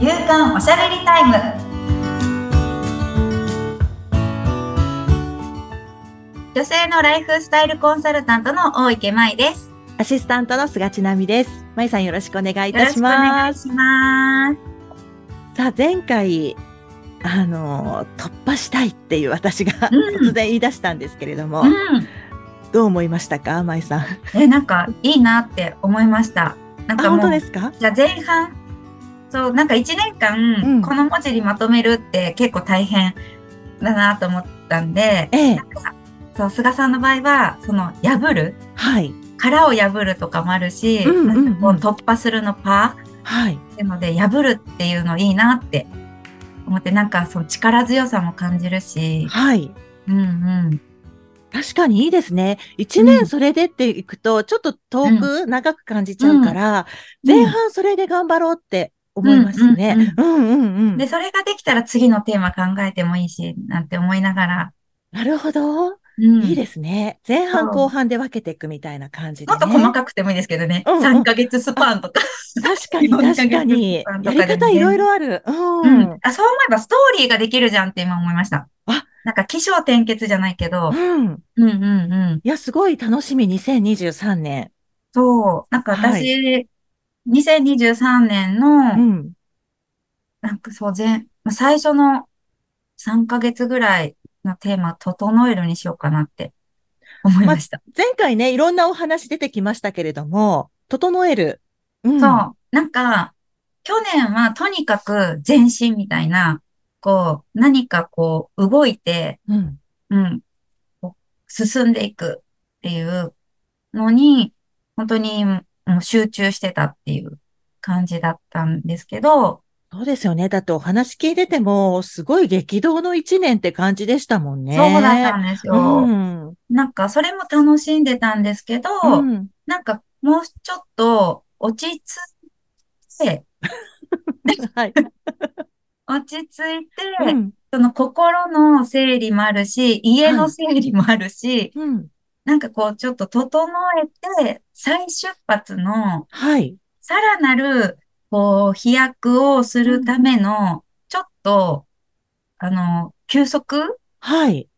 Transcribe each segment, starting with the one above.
夕刊おしゃべりタイム。女性のライフスタイルコンサルタントの大池舞です。アシスタントの菅千奈美です。まいさんよろしくお願いいよろしくおたします。願いします。さあ、前回、あの、突破したいっていう私がうん。突然言い出したんですけれども、うん。どう思いましたか、まいさん？えなんかいいなって思いました。なんあ、か本当ですか？じゃあ前半そうなんか一年間、うんこの文字にまとめるって結構大変だなと思ったんでええなんかそう菅さんの場合はその破るはい。殻を破るとかもあるし、うん突破するのパはい。ーっていうので破るっていうのいいなって思ってなんかその力強さも感じるし、はい。うんうん、確かにいいですね。一うん年それでっていくと、ちょっと遠く、長く感じちゃうから、前半それで頑張ろうって思いますね。うんうんうん。でそれができたら次のテーマ考えてもいいしなんて思いながら、なるほど。うん、いいですね。前半後半で分けていくみたいな感じで、ね。もっと細かくてもいいですけどね、うんうん3ヶ月スパンとか、確かに4ヶ月確かに。間やり方いろいろある。うん。うんあそう思えばストーリーができるじゃんって今思いました。あなんか起承転結じゃないけど、うん。うんうんうん。いや、すごい楽しみ、2023年。そう、なんかは私、2023年の、うん。なんかそう、前、まあ最初の3ヶ月ぐらいのテーマ、整えるにしようかなって思いました。前回ね、いろんなお話出てきましたけれども、整える。うん。そう、なんか、去年はとにかく前進みたいな、こう、何かこう、動いて、うん。うん、進んでいくっていうのに、本当にもう集中してたっていう感じだったんですけど、そうですよね。だってお話聞いてても、すごい激動の一年って感じでしたもんね。そうだったんですよ。うん。なんか、それも楽しんでたんですけど、うん。なんか、もうちょっと落ち着いて、はい。落ち着いて、うん。その心の整理もあるし、家の整理もあるし、うん。なんかこう、ちょっと整えて、再出発の、はい。さらなる、こう、飛躍をするための、ちょっと、あの、休息？はい。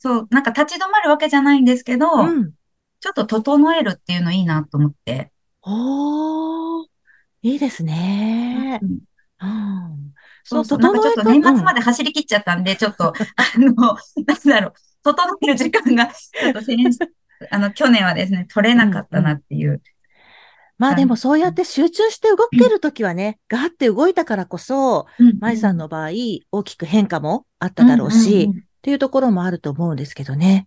そう、なんか立ち止まるわけじゃないんですけど、うん。ちょっと整えるっていうのいいなと思って。おー、いいですね。うんうん。そうそう、なんかちょっと年末まで走り切っちゃったんで、ちょっと、あの、なんだろう、整える時間が、ちょっと先日、あの、去年はですね、取れなかったなっていう。まあでもそうやって集中して動けるときはね、ガーって動いたからこそ、うん舞さんの場合、大きく変化もあっただろうし、んんんっていうところもあると思うんですけどね。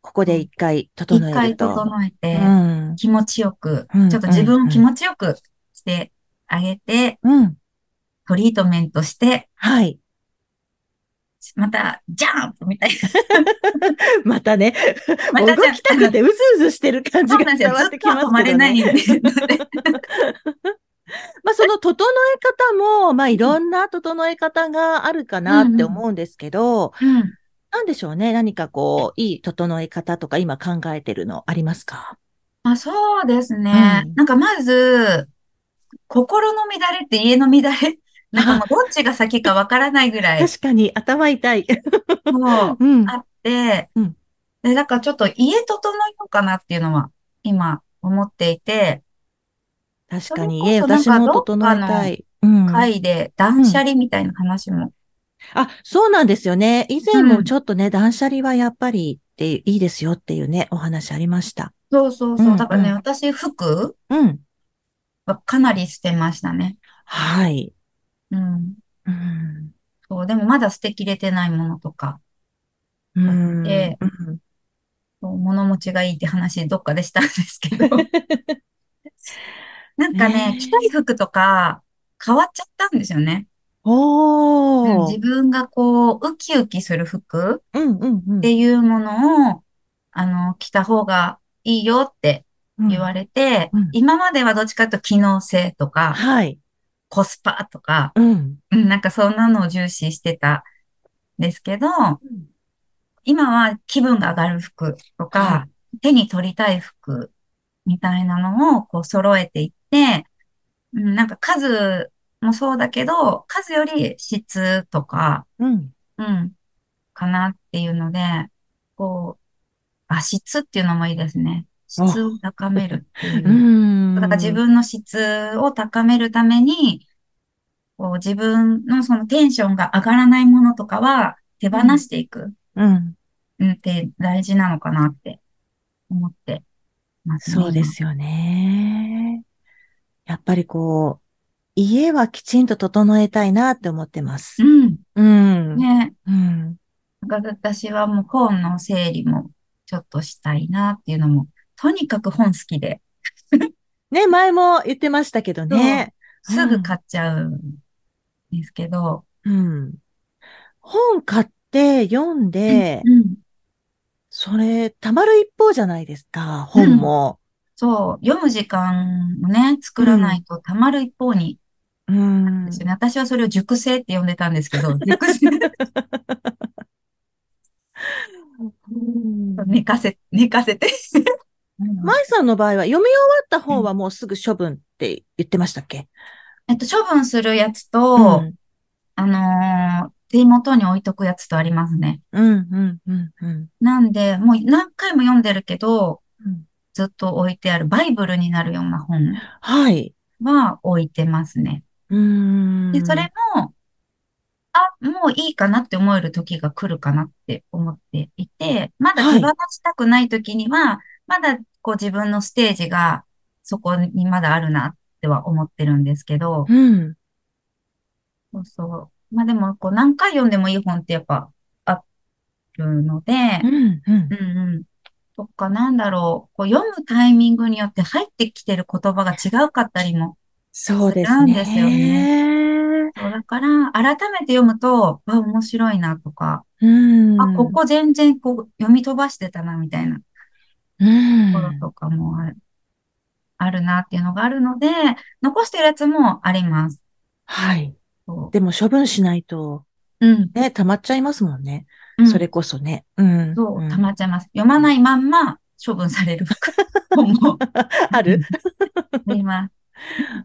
ここで一回整一回えると。整えて、うん。気持ちよく、うんちょっと自分を気持ちよくしてあげて、うん。トリートメントして、はい。また、ジャンプみたい またね、な。動またじゃきたくてうずうずしてる感じが伝わってきますけどね。まあその整え方も、まあいろんな整え方があるかなって思うんですけど、うん。なんでしょうね。何かこう、いい整え方とか今考えてるのありますか？あ、そうですね。うんなんかまず、心の乱れって家の乱れなんかもうどっちが先かわからないぐらい、確かに頭痛い。もううん。あって、うんで、だからちょっと家整えようかなっていうのは今思っていて、確かに、家私も整えたい。うん。会で断捨離みたいな話も。あ、そうなんですよね。以前もうんちょっとね、断捨離はやっぱりっていいですよっていうね、お話ありました。そうそうそうう。んだからね、うん私服うん。はかなり捨てましたね。はい。うん。うん。そう、でもまだ捨てきれてないものとか、うん。でうんそう物持ちがいいって話どっかでしたんですけど。なんかね着たい服とか変わっちゃったんですよね。おー。うん自分がこう、ウキウキする服うんうんうん。っていうものを、あの、着た方がいいよって言われて、うんうん今まではどっちかというと機能性とか、はい。コスパとか、うん。うんなんかそんなのを重視してたんですけど、今は気分が上がる服とか、は手に取りたい服みたいなのをこう揃えていって、うん、なんか数もそうだけど、数より質とか、うん。うん、かなっていうので、こう、あ、質っていうのもいいですね。質を高めるっていうう。ん。だから自分の質を高めるために、こう自分のそのテンションが上がらないものとかは手放していく、うん。うん、って大事なのかなって思ってますね。そうですよね。やっぱりこう、家はきちんと整えたいなって思ってます。今。うん。うん。ね。うん。私はもう本の整理もちょっとしたいなっていうのも、とにかく本好きで、ね、前も言ってましたけどね。すぐ買っちゃうんですけど、うん。本買って読んで、うん、それ、溜まる一方じゃないですか、本も。そう、読む時間をね、作らないとたまる一方にうん。ですよね。私はそれを熟成って呼んでたんですけど、熟成、寝かせ、寝かせて。舞さんの場合は読み終わった本はもうすぐ処分って言ってましたっけ？えっと、処分するやつと、うん。あのー手元に置いとくやつとありますね。うん、うん、うん、うん。なんで、もう何回も読んでるけど、うんずっと置いてあるバイブルになるような本はい。は置いてますね。うーん。で、それも、あ、もういいかなって思える時が来るかなって思っていて、まだ手放したくない時には、まだこう自分のステージがそこにまだあるなっては思ってるんですけど、うん。そうそう。まあでも、こう何回読んでもいい本ってやっぱあるので、うん、うんう。んうん。とか、なんだろう。こう読むタイミングによって入ってきてる言葉が違うかったりも。そうですなんですよね。そうだから、改めて読むと、あ、面白いなとか、うん。あ、ここ全然こう読み飛ばしてたな、みたいなとうんころとかもある,、あるなっていうのがあるので、残してるやつもあります。はい。そでも処分しないと、う。うん。ね、溜まっちゃいますもんね。うんそれこそね。うん。そう、ん溜まっちゃいます。読まないまんま処分される本も ある？あります。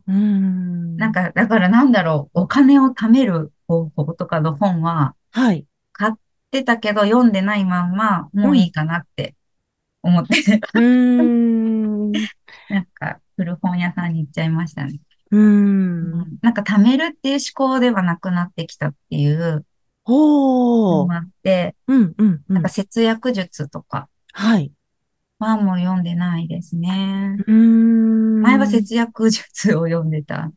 うん。なん、か、だからなんだろう、お金を貯める方法とかの本は、はい。買ってたけど読んでないまんま、もういいかなって思って、うーん。なんか、古本屋さんに行っちゃいましたね。う。うんんなんか、貯めるっていう思考ではなくなってきたっていうのほうも。あって、うん、うん、うんなんか。節約術とかはい。はもう読んでないですね。うーん。前は節約術を読んでた。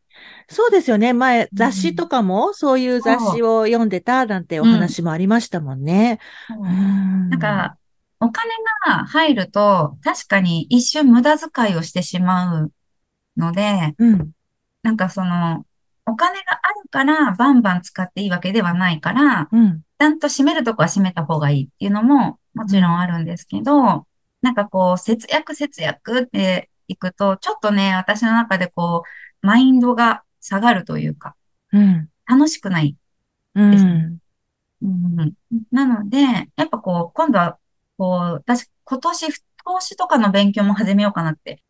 そうですよね。前、雑誌とかも、そういう雑誌を読んでたなんてお話もありましたもんね。そううんなんか、お金が入ると、確かに一瞬無駄遣いをしてしまうので、うん。なんかその、お金があるからバンバン使っていいわけではないから、うん。ちゃんと締めるとこは締めた方がいいっていうのももちろんあるんですけど、なんかこう、節約節約っていくと、ちょっとね、私の中でこう、マインドが下がるというか、うん。楽しくない。うん。うん、なので、やっぱこう、今度は、こう、私、今年、投資とかの勉強も始めようかなって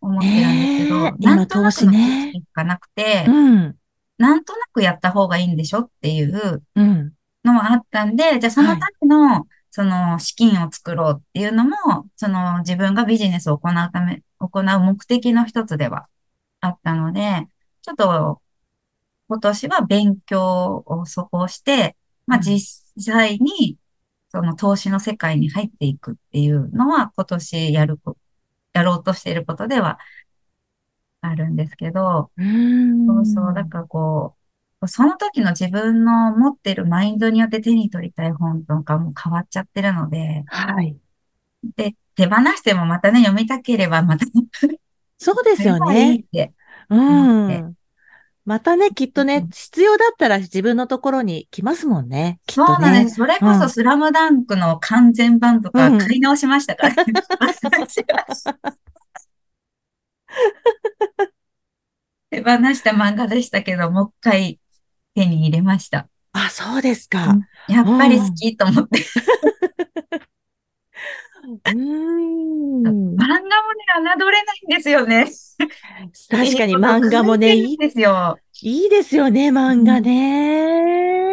思ってるんですけど、ねえなんとなくの知識がなくて、うん。なんとなくやった方がいいんでしょっていううん。のはあったんで、じゃあそのための、その資金を作ろうっていうのも、その自分がビジネスを行うため、行う目的の一つではあったので、ちょっと今年は勉強をそこをして、まあうん実際にその投資の世界に入っていくっていうのは今年やるこ、やろうとしていることではあるんですけど、うん。そうそう。だからこう、その時の自分の持ってるマインドによって手に取りたい本とかも変わっちゃってるので、はい。で、手放してもまたね、読みたければまたそうですよ買えばいいね。って。うん。またね、きっとね、必要だったら自分のところに来ますもんね。きっとね。そうなんです。それこうんそスラムダンクの完全版とかうん買い直しましたから、ね手放した漫画でしたけど、もう一回手に入れました。あ、そうですか。やっぱり好きと思って。うーん。漫画もね、侮れないんですよね。確かに漫画もね、いいですよ。いいですよね、漫画ね。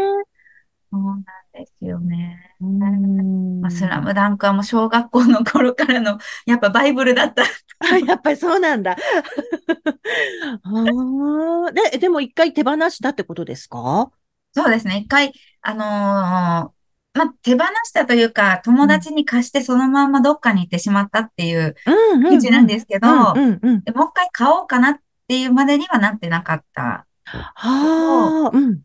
そうなんですよね。うんまあ、スラムダンクはもう小学校の頃からの、やっぱバイブルだった。あ、やっぱりそうなんだ。あーで、でも一回手放したってことですか？そうですね。一回、あのーまあ、手放したというか、友達に貸してそのまんまどっかに行ってしまったっていううんうん感じなんですけど、もう一回買おうかなっていうまでにはなってなかった。はあ、うん。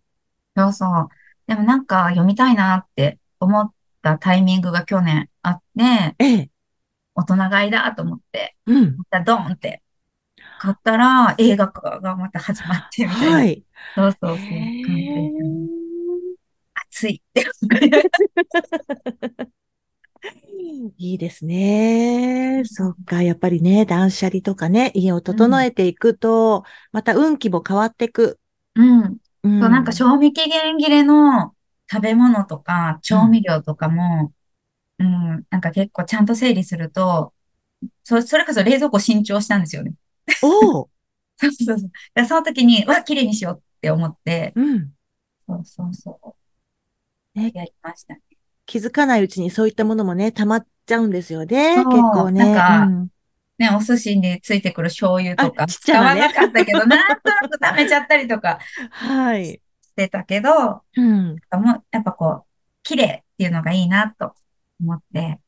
そうそう。でもなんか読みたいなって思ったタイミングが去年あって、ええ。大人買いだと思って、うん。またドンって買ったら映画化がまた始まってみたいな。はい。そうそうそう。感じですね熱い。いいですね。そっか。やっぱりね、断捨離とかね、家を整えていくと、また運気も変わっていく。うん。うん。そう、なんか賞味期限切れの食べ物とか調味料とかも、うん、なんか結構ちゃんと整理すると、そ、それこそ冷蔵庫新調したんですよね。おお。そうそうそう。でその時に、わ、綺麗にしようって思って、うん。そうそうそう。ねやりましたね。気づかないうちにそういったものもね、溜まっちゃうんですよね。結構ね。なんかうんね、お寿司についてくる醤油とかあちっちゃなね使わなかったけど、なんとなく食べちゃったりとかはい。してたけど、うん。やっぱこう、綺麗っていうのがいいなと思って、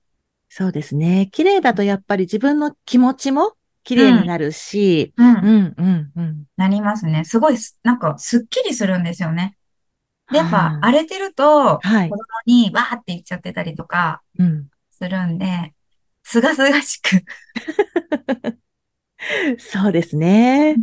そうですね。綺麗だとやっぱり自分の気持ちも綺麗になるし、うんう、ん、うん、うん。なりますね。すごいす、なんか、すっきりするんですよね。で、やっぱ、はい荒れてると、はい子供にわーって言っちゃってたりとかうん。するんで、すがすがしく。そうですね。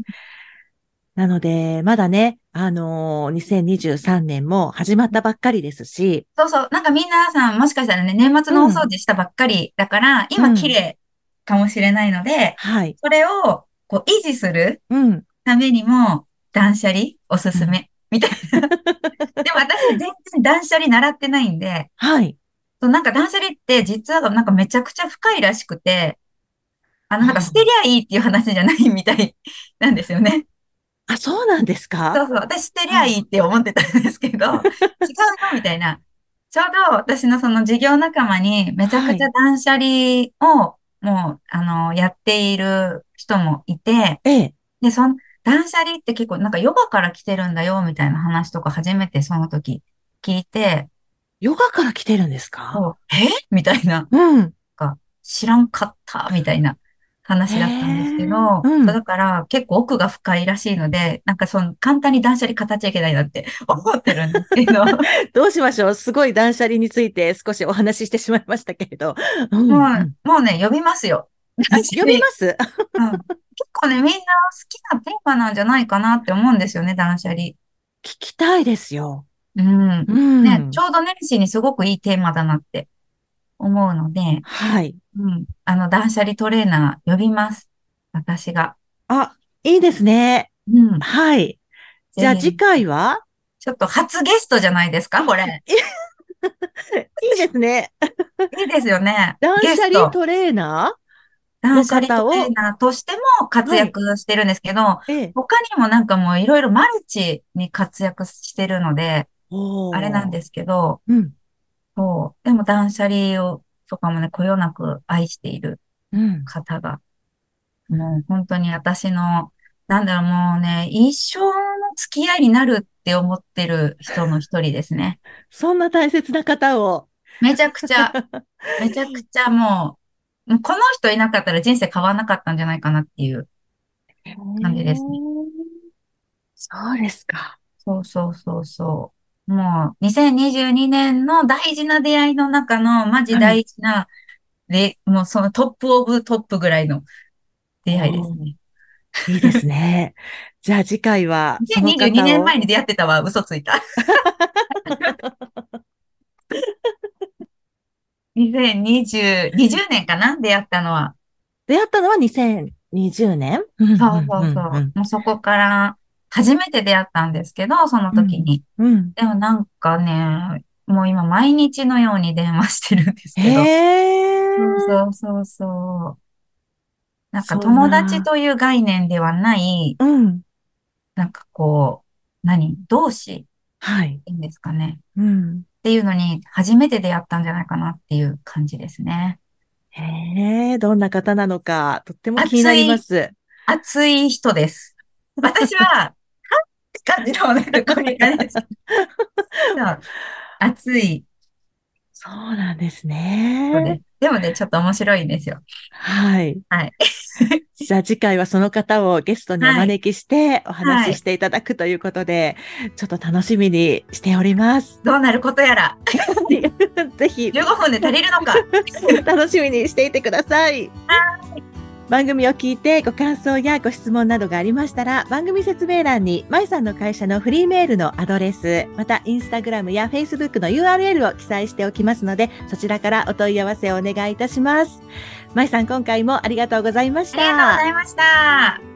なので、まだね、あのー2023年も始まったばっかりですし、そうそう、なんかみんなさん、もしかしたらね、年末の大掃除したばっかりだから、うん今綺麗かもしれないので、はい。それを、こう、維持するうん。ためにも、断捨離おすすめ、みたいな。でも私、全然断捨離習ってないんで、はい。そうなんか断捨離って実はなんかめちゃくちゃ深いらしくて、あのなんか捨てりゃいいっていう話じゃないみたい なんですよね。あ、そうなんですそかうそう。私捨てりゃいいって思ってたんですけど、違うよみたいな。ちょうど私のその事業仲間にめちゃくちゃ断捨離をもう、あの、やっている人もいて、ええ。で、その断捨離って結構なんかヨガから来てるんだよみたいな話とか初めてその時聞いて、ヨガから来てるんですか？え？みたいな。うん。知らんかった、みたいな話だったんですけど、うん。だから結構奥が深いらしいので、なんかその簡単に断捨離語っちゃいけないなって思ってるんですけど、も どうしましょう？すごい断捨離について少しお話ししてしまいましたけれど。うん。う、うんもうね、呼びますよ。あ読みます？うん結構ね、みんな好きなテーマなんじゃないかなって思うんですよね、断捨離。聞きたいですよ。うん。うん。ね、ちょうど年始にすごくいいテーマだなって思うので、はい。うん。あの、断捨離トレーナー呼びます。私が。あ、いいですね。うん。はい。じゃあ次回は？ちょっと初ゲストじゃないですか、これ。いいですね。いいですよね。断捨離トレーナ断捨離トレーナーとしても活躍してるんですけど、ーええ。他にもなんかもういろいろマルチに活躍してるので、あれなんす。ですけど、うん。そう。でも断捨離を、とかもね、こよなく愛しているうん。方が、もう本当に私の、なんだろう、もうね、一生の付き合いになるって思ってる人の一人ですね。そんな大切な方を。めちゃくちゃ、めちゃくちゃもうこの人いなかったら人生変わらなかったんじゃないかなっていう。感じですねそうですか。そうそうそうそう。もう、2022年の大事な出会いの中の、マジ大事な、で、もうそのトップオブトップぐらいの出会いですね。いいですね。じゃあ次回は、その方を2022年前に出会ってたわ、嘘ついた。2020、20年かな？出会ったのは。出会ったのは2020年そうそうそう。んもうそこから、初めて出会ったんですけど、その時に。うんうん。でもなんかね、もう今毎日のように電話してるんですけど。へー。そうそうそうなんか友達という概念ではない、うん。なんかこう、何？同士はい。いいんですかね。うん。っていうのに初めて出会ったんじゃないかなっていう感じですね。へえ、どんな方なのか、とっても気になります。熱い人です。私は、はって感じのなんかこういう感じです。熱いそうなんですね。す。でもね、ちょっと面白いんですよ。はい。はい。じゃあ次回はその方をゲストにお招きしてお話ししていただくということで、ちょっと楽しみにしております。どうなることやら、ぜひ15分で足りるのか。楽しみにしていてください。番組を聞いてご感想やご質問などがありましたら、番組説明欄に、まいさんの会社のフリーメールのアドレス、またインスタグラムやフェイスブックの URL を記載しておきますので、そちらからお問い合わせをお願いいたします。まいさん、今回もありがとうございましたありがとうござ。いました。